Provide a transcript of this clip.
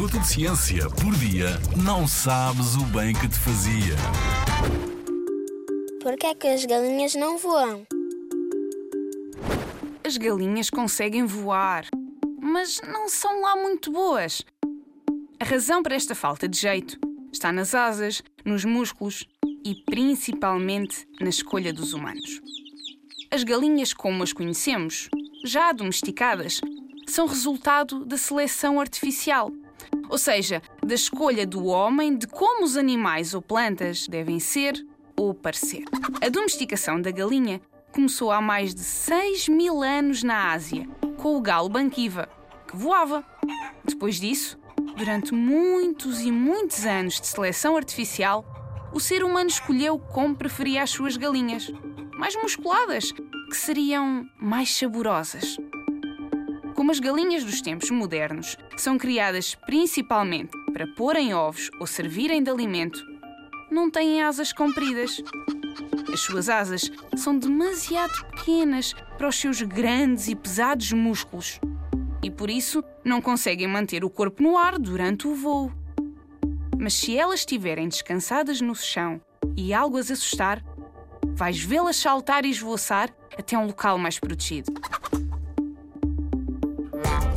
minuto de ciência por dia, não sabes o bem que te fazia. Por que é que as galinhas não voam? As galinhas conseguem voar, mas não são lá muito boas. A razão para esta falta de jeito está nas asas, nos músculos e principalmente na escolha dos humanos. As galinhas como as conhecemos, já domesticadas, são resultado da seleção artificial, ou seja, da escolha do homem de como os animais ou plantas devem ser ou parecer. A domesticação da galinha começou há mais de 6 mil anos na Ásia, com o galo banquiva, que voava. Depois disso, durante muitos e muitos anos de seleção artificial, o ser humano escolheu como preferia as suas galinhas. Mais musculadas, que seriam mais saborosas. Como as galinhas dos tempos modernos são criadas principalmente para porem ovos ou servirem de alimento, não têm asas compridas. As suas asas são demasiado pequenas para os seus grandes e pesados músculos e por isso não conseguem manter o corpo no ar durante o voo. Mas se elas estiverem descansadas no chão e algo as assustar, vais vê-las saltar e esvoaçar até um local mais protegido.